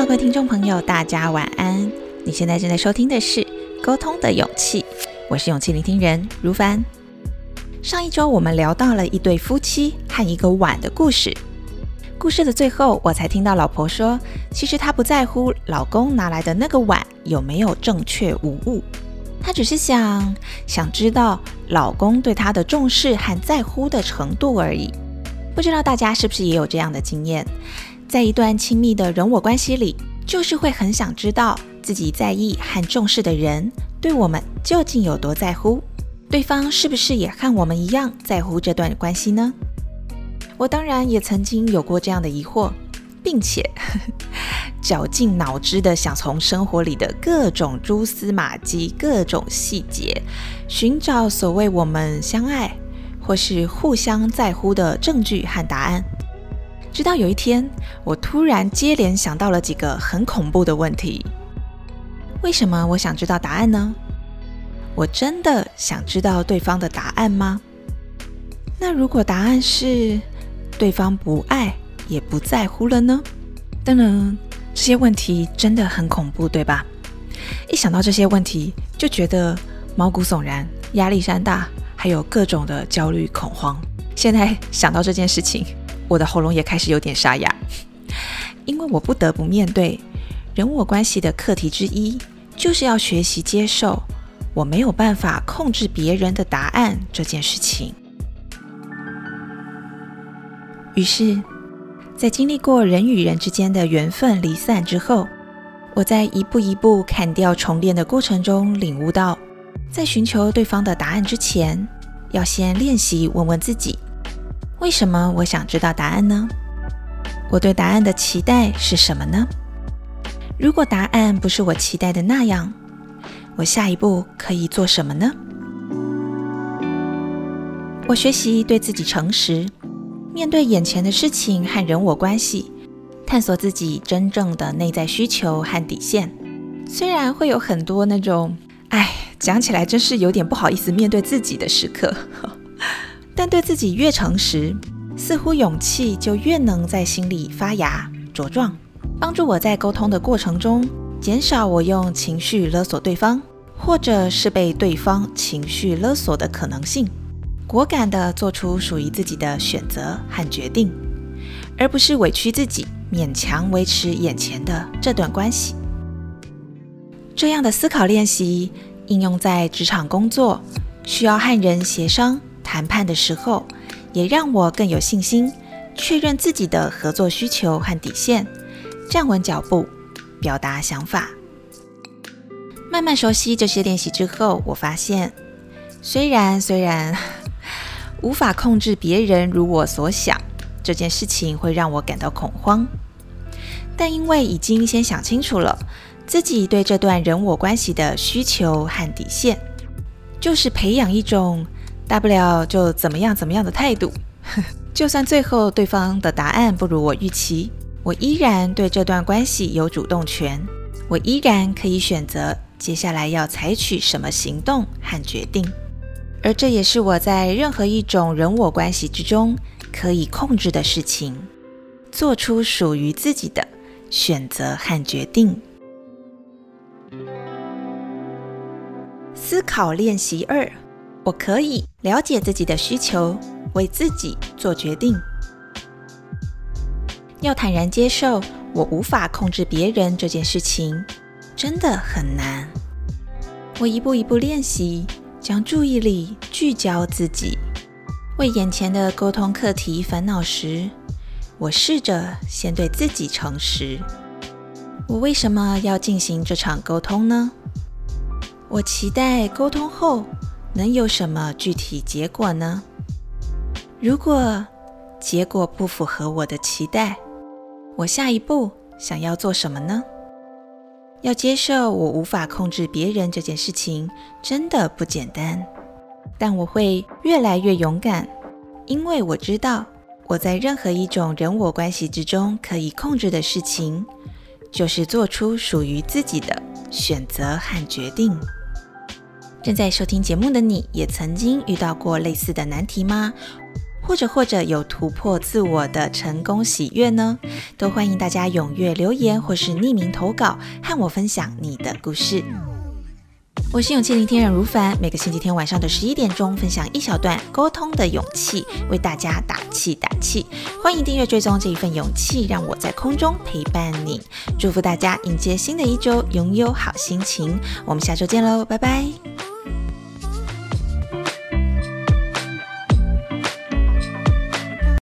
各位听众朋友，大家晚安。你现在正在收听的是《沟通的勇气》，我是勇气聆听人如凡。上一周我们聊到了一对夫妻和一个碗的故事。故事的最后，我才听到老婆说，其实她不在乎老公拿来的那个碗有没有正确无误，她只是想想知道老公对她的重视和在乎的程度而已。不知道大家是不是也有这样的经验？在一段亲密的人我关系里，就是会很想知道自己在意和重视的人对我们究竟有多在乎，对方是不是也和我们一样在乎这段关系呢？我当然也曾经有过这样的疑惑，并且 绞尽脑汁的想从生活里的各种蛛丝马迹、各种细节，寻找所谓我们相爱或是互相在乎的证据和答案。直到有一天，我突然接连想到了几个很恐怖的问题。为什么我想知道答案呢？我真的想知道对方的答案吗？那如果答案是对方不爱也不在乎了呢？当然，这些问题真的很恐怖，对吧？一想到这些问题，就觉得毛骨悚然、压力山大，还有各种的焦虑恐慌。现在想到这件事情。我的喉咙也开始有点沙哑，因为我不得不面对人我关系的课题之一，就是要学习接受我没有办法控制别人的答案这件事情。于是，在经历过人与人之间的缘分离散之后，我在一步一步砍掉重练的过程中，领悟到，在寻求对方的答案之前，要先练习问问自己。为什么我想知道答案呢？我对答案的期待是什么呢？如果答案不是我期待的那样，我下一步可以做什么呢？我学习对自己诚实，面对眼前的事情和人我关系，探索自己真正的内在需求和底线。虽然会有很多那种，哎，讲起来真是有点不好意思面对自己的时刻。但对自己越诚实，似乎勇气就越能在心里发芽茁壮，帮助我在沟通的过程中减少我用情绪勒索对方，或者是被对方情绪勒索的可能性，果敢地做出属于自己的选择和决定，而不是委屈自己勉强维持眼前的这段关系。这样的思考练习应用在职场工作，需要和人协商。谈判的时候，也让我更有信心，确认自己的合作需求和底线，站稳脚步，表达想法。慢慢熟悉这些练习之后，我发现，虽然虽然 无法控制别人如我所想，这件事情会让我感到恐慌，但因为已经先想清楚了自己对这段人我关系的需求和底线，就是培养一种。大不了就怎么样怎么样的态度，就算最后对方的答案不如我预期，我依然对这段关系有主动权，我依然可以选择接下来要采取什么行动和决定，而这也是我在任何一种人我关系之中可以控制的事情，做出属于自己的选择和决定。思考练习二。我可以了解自己的需求，为自己做决定。要坦然接受我无法控制别人这件事情，真的很难。我一步一步练习，将注意力聚焦自己。为眼前的沟通课题烦恼时，我试着先对自己诚实。我为什么要进行这场沟通呢？我期待沟通后。能有什么具体结果呢？如果结果不符合我的期待，我下一步想要做什么呢？要接受我无法控制别人这件事情真的不简单，但我会越来越勇敢，因为我知道我在任何一种人我关系之中可以控制的事情，就是做出属于自己的选择和决定。正在收听节目的你，也曾经遇到过类似的难题吗？或者或者有突破自我的成功喜悦呢？都欢迎大家踊跃留言或是匿名投稿，和我分享你的故事。我是勇气聆听人如凡，每个星期天晚上的十一点钟，分享一小段沟通的勇气，为大家打气打气。欢迎订阅追踪这一份勇气，让我在空中陪伴你。祝福大家迎接新的一周，拥有好心情。我们下周见喽，拜拜。